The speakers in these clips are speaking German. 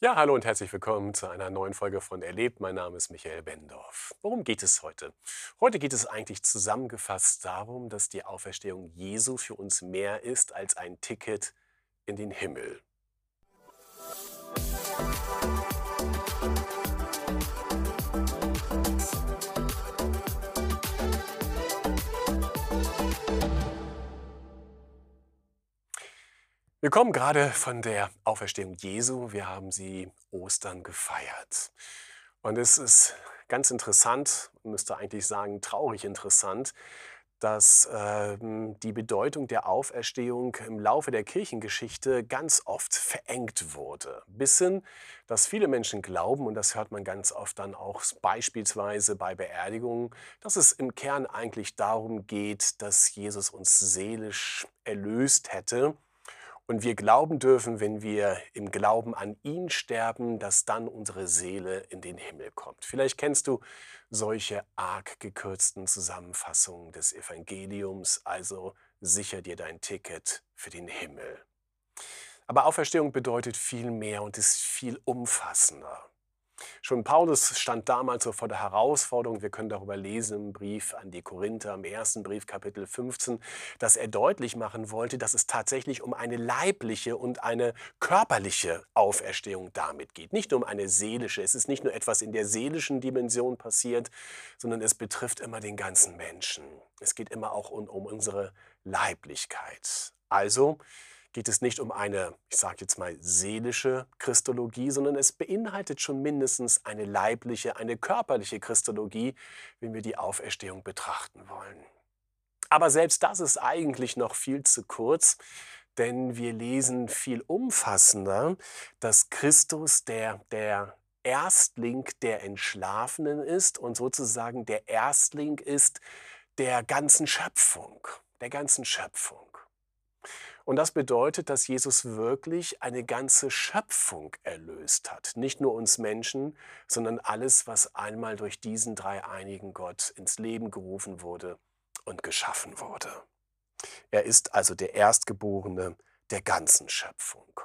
Ja, hallo und herzlich willkommen zu einer neuen Folge von Erlebt. Mein Name ist Michael Bendorf. Worum geht es heute? Heute geht es eigentlich zusammengefasst darum, dass die Auferstehung Jesu für uns mehr ist als ein Ticket in den Himmel. Wir kommen gerade von der Auferstehung Jesu. Wir haben sie Ostern gefeiert. Und es ist ganz interessant, müsste eigentlich sagen traurig interessant, dass ähm, die Bedeutung der Auferstehung im Laufe der Kirchengeschichte ganz oft verengt wurde. Bis hin, dass viele Menschen glauben, und das hört man ganz oft dann auch beispielsweise bei Beerdigungen, dass es im Kern eigentlich darum geht, dass Jesus uns seelisch erlöst hätte und wir glauben dürfen, wenn wir im Glauben an ihn sterben, dass dann unsere Seele in den Himmel kommt. Vielleicht kennst du solche arg gekürzten Zusammenfassungen des Evangeliums, also sicher dir dein Ticket für den Himmel. Aber Auferstehung bedeutet viel mehr und ist viel umfassender. Schon Paulus stand damals so vor der Herausforderung, wir können darüber lesen im Brief an die Korinther, im ersten Brief, Kapitel 15, dass er deutlich machen wollte, dass es tatsächlich um eine leibliche und eine körperliche Auferstehung damit geht. Nicht nur um eine seelische. Es ist nicht nur etwas in der seelischen Dimension passiert, sondern es betrifft immer den ganzen Menschen. Es geht immer auch um, um unsere Leiblichkeit. Also, geht es nicht um eine, ich sage jetzt mal, seelische Christologie, sondern es beinhaltet schon mindestens eine leibliche, eine körperliche Christologie, wenn wir die Auferstehung betrachten wollen. Aber selbst das ist eigentlich noch viel zu kurz, denn wir lesen viel umfassender, dass Christus der, der Erstling der Entschlafenen ist und sozusagen der Erstling ist der ganzen Schöpfung, der ganzen Schöpfung. Und das bedeutet, dass Jesus wirklich eine ganze Schöpfung erlöst hat. Nicht nur uns Menschen, sondern alles, was einmal durch diesen dreieinigen Gott ins Leben gerufen wurde und geschaffen wurde. Er ist also der Erstgeborene der ganzen Schöpfung.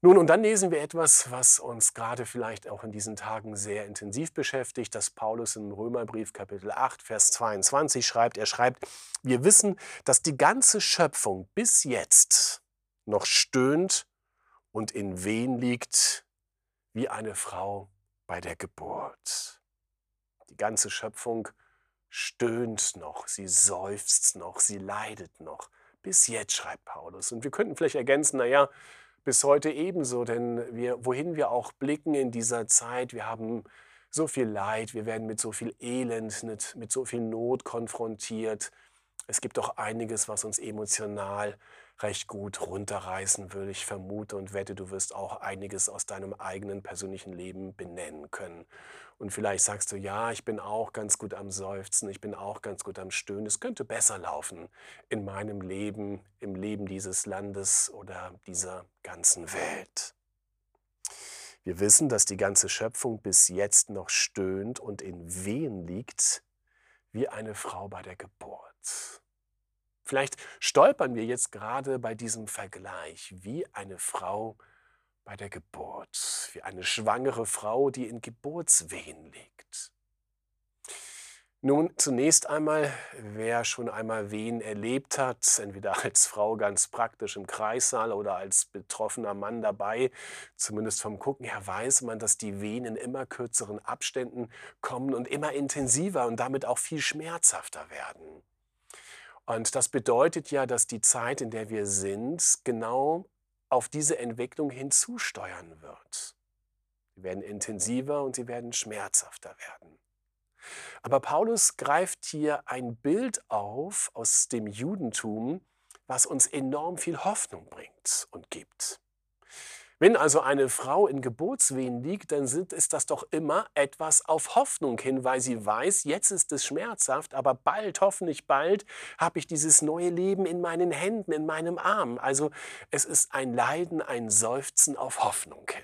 Nun, und dann lesen wir etwas, was uns gerade vielleicht auch in diesen Tagen sehr intensiv beschäftigt, dass Paulus im Römerbrief Kapitel 8, Vers 22 schreibt. Er schreibt, wir wissen, dass die ganze Schöpfung bis jetzt noch stöhnt und in Wehen liegt wie eine Frau bei der Geburt. Die ganze Schöpfung stöhnt noch, sie seufzt noch, sie leidet noch. Bis jetzt, schreibt Paulus. Und wir könnten vielleicht ergänzen, naja, bis heute ebenso, denn wir, wohin wir auch blicken in dieser Zeit, wir haben so viel Leid, wir werden mit so viel Elend, mit, mit so viel Not konfrontiert. Es gibt auch einiges, was uns emotional recht gut runterreißen will. Ich vermute und wette, du wirst auch einiges aus deinem eigenen persönlichen Leben benennen können. Und vielleicht sagst du, ja, ich bin auch ganz gut am Seufzen, ich bin auch ganz gut am Stöhnen. Es könnte besser laufen in meinem Leben, im Leben dieses Landes oder dieser ganzen Welt. Wir wissen, dass die ganze Schöpfung bis jetzt noch stöhnt und in Wehen liegt, wie eine Frau bei der Geburt. Vielleicht stolpern wir jetzt gerade bei diesem Vergleich, wie eine Frau bei der Geburt, wie eine schwangere Frau, die in Geburtswehen liegt. Nun, zunächst einmal, wer schon einmal Wehen erlebt hat, entweder als Frau ganz praktisch im Kreissaal oder als betroffener Mann dabei, zumindest vom Gucken her weiß man, dass die Wehen in immer kürzeren Abständen kommen und immer intensiver und damit auch viel schmerzhafter werden. Und das bedeutet ja, dass die Zeit, in der wir sind, genau auf diese Entwicklung hinzusteuern wird. Sie werden intensiver und sie werden schmerzhafter werden. Aber Paulus greift hier ein Bild auf aus dem Judentum, was uns enorm viel Hoffnung bringt und gibt. Wenn also eine Frau in Geburtswehen liegt, dann sind, ist das doch immer etwas auf Hoffnung hin, weil sie weiß, jetzt ist es schmerzhaft, aber bald, hoffentlich bald, habe ich dieses neue Leben in meinen Händen, in meinem Arm. Also es ist ein Leiden, ein Seufzen auf Hoffnung hin.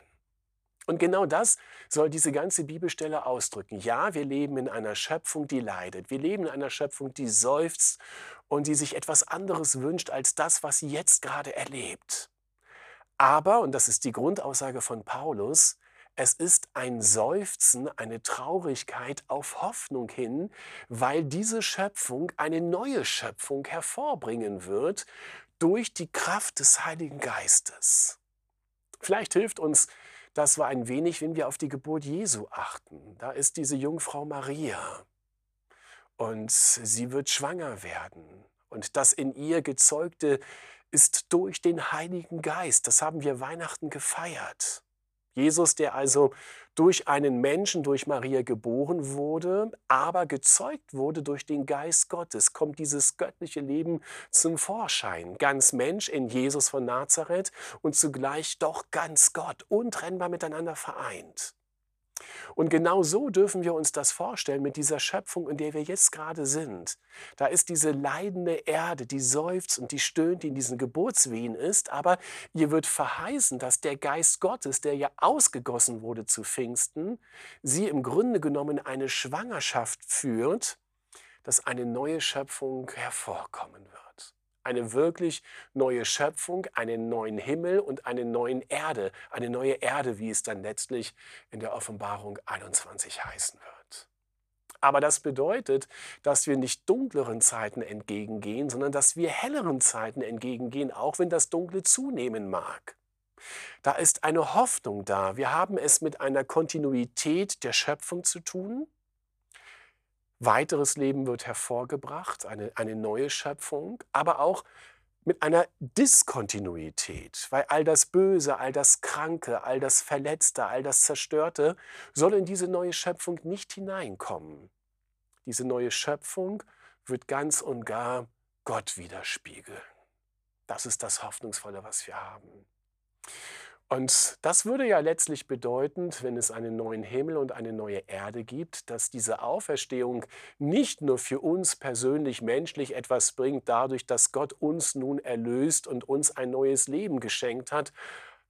Und genau das soll diese ganze Bibelstelle ausdrücken. Ja, wir leben in einer Schöpfung, die leidet. Wir leben in einer Schöpfung, die seufzt und die sich etwas anderes wünscht als das, was sie jetzt gerade erlebt. Aber, und das ist die Grundaussage von Paulus, es ist ein Seufzen, eine Traurigkeit auf Hoffnung hin, weil diese Schöpfung eine neue Schöpfung hervorbringen wird durch die Kraft des Heiligen Geistes. Vielleicht hilft uns das war ein wenig, wenn wir auf die Geburt Jesu achten. Da ist diese Jungfrau Maria und sie wird schwanger werden. Und das in ihr gezeugte ist durch den Heiligen Geist. Das haben wir Weihnachten gefeiert. Jesus, der also durch einen Menschen, durch Maria geboren wurde, aber gezeugt wurde durch den Geist Gottes, kommt dieses göttliche Leben zum Vorschein. Ganz Mensch in Jesus von Nazareth und zugleich doch ganz Gott, untrennbar miteinander vereint. Und genau so dürfen wir uns das vorstellen mit dieser Schöpfung, in der wir jetzt gerade sind. Da ist diese leidende Erde, die seufzt und die stöhnt, die in diesen Geburtswehen ist, aber ihr wird verheißen, dass der Geist Gottes, der ja ausgegossen wurde zu Pfingsten, sie im Grunde genommen eine Schwangerschaft führt, dass eine neue Schöpfung hervorkommen wird eine wirklich neue Schöpfung, einen neuen Himmel und eine neue Erde, eine neue Erde, wie es dann letztlich in der Offenbarung 21 heißen wird. Aber das bedeutet, dass wir nicht dunkleren Zeiten entgegengehen, sondern dass wir helleren Zeiten entgegengehen, auch wenn das Dunkle zunehmen mag. Da ist eine Hoffnung da. Wir haben es mit einer Kontinuität der Schöpfung zu tun. Weiteres Leben wird hervorgebracht, eine, eine neue Schöpfung, aber auch mit einer Diskontinuität, weil all das Böse, all das Kranke, all das Verletzte, all das Zerstörte soll in diese neue Schöpfung nicht hineinkommen. Diese neue Schöpfung wird ganz und gar Gott widerspiegeln. Das ist das Hoffnungsvolle, was wir haben. Und das würde ja letztlich bedeuten, wenn es einen neuen Himmel und eine neue Erde gibt, dass diese Auferstehung nicht nur für uns persönlich menschlich etwas bringt, dadurch, dass Gott uns nun erlöst und uns ein neues Leben geschenkt hat,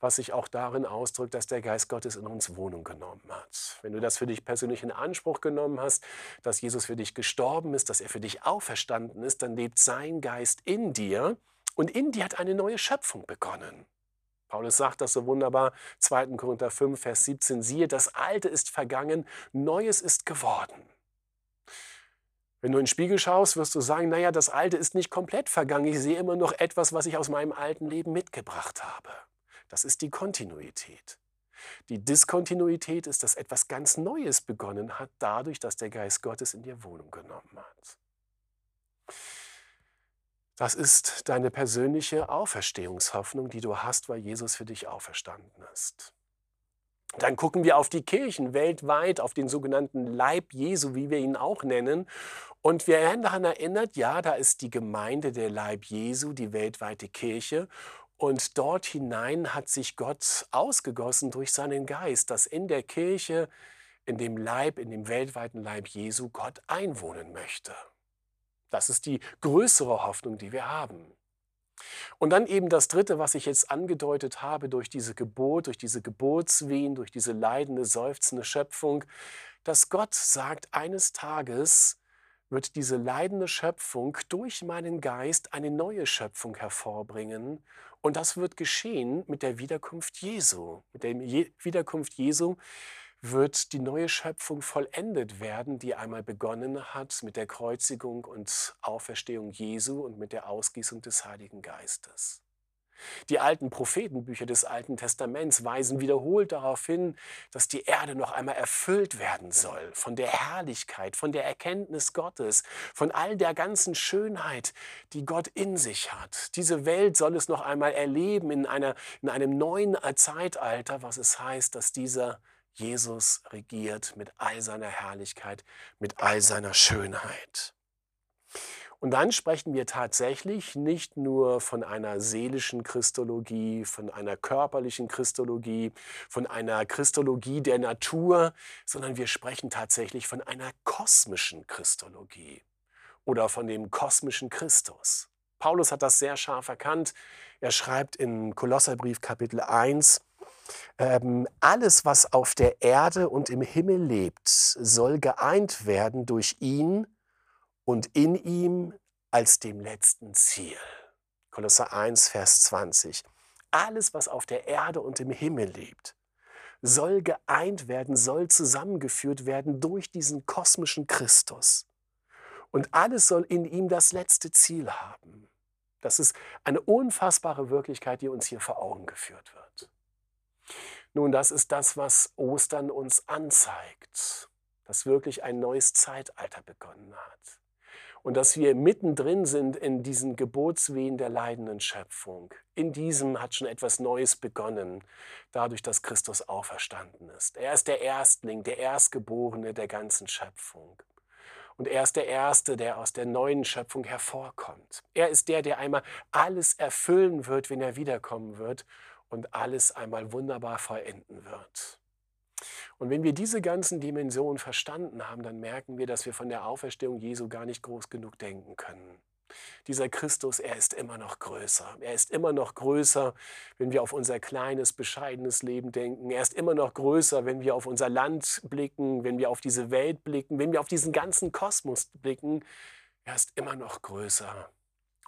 was sich auch darin ausdrückt, dass der Geist Gottes in uns Wohnung genommen hat. Wenn du das für dich persönlich in Anspruch genommen hast, dass Jesus für dich gestorben ist, dass er für dich auferstanden ist, dann lebt sein Geist in dir und in dir hat eine neue Schöpfung begonnen. Paulus sagt das so wunderbar, 2. Korinther 5, Vers 17, siehe, das Alte ist vergangen, Neues ist geworden. Wenn du in den Spiegel schaust, wirst du sagen, naja, das Alte ist nicht komplett vergangen, ich sehe immer noch etwas, was ich aus meinem alten Leben mitgebracht habe. Das ist die Kontinuität. Die Diskontinuität ist, dass etwas ganz Neues begonnen hat, dadurch, dass der Geist Gottes in dir Wohnung genommen hat. Das ist deine persönliche Auferstehungshoffnung, die du hast, weil Jesus für dich auferstanden ist. Dann gucken wir auf die Kirchen weltweit, auf den sogenannten Leib Jesu, wie wir ihn auch nennen. Und wir werden daran erinnert, ja, da ist die Gemeinde der Leib Jesu, die weltweite Kirche. Und dort hinein hat sich Gott ausgegossen durch seinen Geist, dass in der Kirche, in dem Leib, in dem weltweiten Leib Jesu Gott einwohnen möchte. Das ist die größere Hoffnung, die wir haben. Und dann eben das Dritte, was ich jetzt angedeutet habe, durch diese Geburt, durch diese Geburtswehen, durch diese leidende, seufzende Schöpfung, dass Gott sagt, eines Tages wird diese leidende Schöpfung durch meinen Geist eine neue Schöpfung hervorbringen. Und das wird geschehen mit der Wiederkunft Jesu. Mit der Wiederkunft Jesu wird die neue Schöpfung vollendet werden, die einmal begonnen hat mit der Kreuzigung und Auferstehung Jesu und mit der Ausgießung des Heiligen Geistes. Die alten Prophetenbücher des Alten Testaments weisen wiederholt darauf hin, dass die Erde noch einmal erfüllt werden soll von der Herrlichkeit, von der Erkenntnis Gottes, von all der ganzen Schönheit, die Gott in sich hat. Diese Welt soll es noch einmal erleben in, einer, in einem neuen Zeitalter, was es heißt, dass dieser Jesus regiert mit all seiner Herrlichkeit, mit all seiner Schönheit. Und dann sprechen wir tatsächlich nicht nur von einer seelischen Christologie, von einer körperlichen Christologie, von einer Christologie der Natur, sondern wir sprechen tatsächlich von einer kosmischen Christologie oder von dem kosmischen Christus. Paulus hat das sehr scharf erkannt. Er schreibt in Kolosserbrief Kapitel 1, ähm, alles, was auf der Erde und im Himmel lebt, soll geeint werden durch ihn und in ihm als dem letzten Ziel. Kolosser 1, Vers 20. alles, was auf der Erde und im Himmel lebt, soll geeint werden, soll zusammengeführt werden durch diesen kosmischen Christus. Und alles soll in ihm das letzte Ziel haben. Das ist eine unfassbare Wirklichkeit, die uns hier vor Augen geführt wird. Nun, das ist das, was Ostern uns anzeigt, dass wirklich ein neues Zeitalter begonnen hat. Und dass wir mittendrin sind in diesen Geburtswehen der leidenden Schöpfung. In diesem hat schon etwas Neues begonnen, dadurch, dass Christus auferstanden ist. Er ist der Erstling, der Erstgeborene der ganzen Schöpfung. Und er ist der Erste, der aus der neuen Schöpfung hervorkommt. Er ist der, der einmal alles erfüllen wird, wenn er wiederkommen wird und alles einmal wunderbar vollenden wird. Und wenn wir diese ganzen Dimensionen verstanden haben, dann merken wir, dass wir von der Auferstehung Jesu gar nicht groß genug denken können. Dieser Christus, er ist immer noch größer. Er ist immer noch größer, wenn wir auf unser kleines, bescheidenes Leben denken. Er ist immer noch größer, wenn wir auf unser Land blicken, wenn wir auf diese Welt blicken, wenn wir auf diesen ganzen Kosmos blicken. Er ist immer noch größer.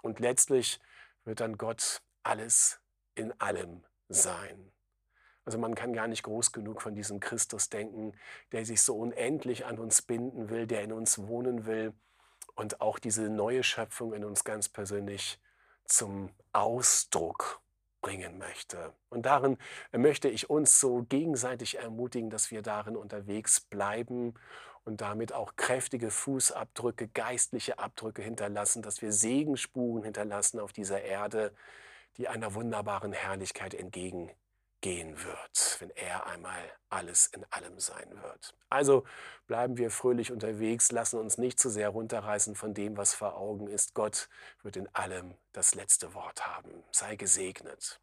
Und letztlich wird dann Gott alles in allem sein. Also man kann gar nicht groß genug von diesem Christus denken, der sich so unendlich an uns binden will, der in uns wohnen will und auch diese neue Schöpfung in uns ganz persönlich zum Ausdruck bringen möchte. Und darin möchte ich uns so gegenseitig ermutigen, dass wir darin unterwegs bleiben und damit auch kräftige Fußabdrücke, geistliche Abdrücke hinterlassen, dass wir Segenspuren hinterlassen auf dieser Erde, die einer wunderbaren Herrlichkeit entgegengehen wird, wenn er einmal alles in allem sein wird. Also bleiben wir fröhlich unterwegs, lassen uns nicht zu sehr runterreißen von dem, was vor Augen ist. Gott wird in allem das letzte Wort haben. Sei gesegnet.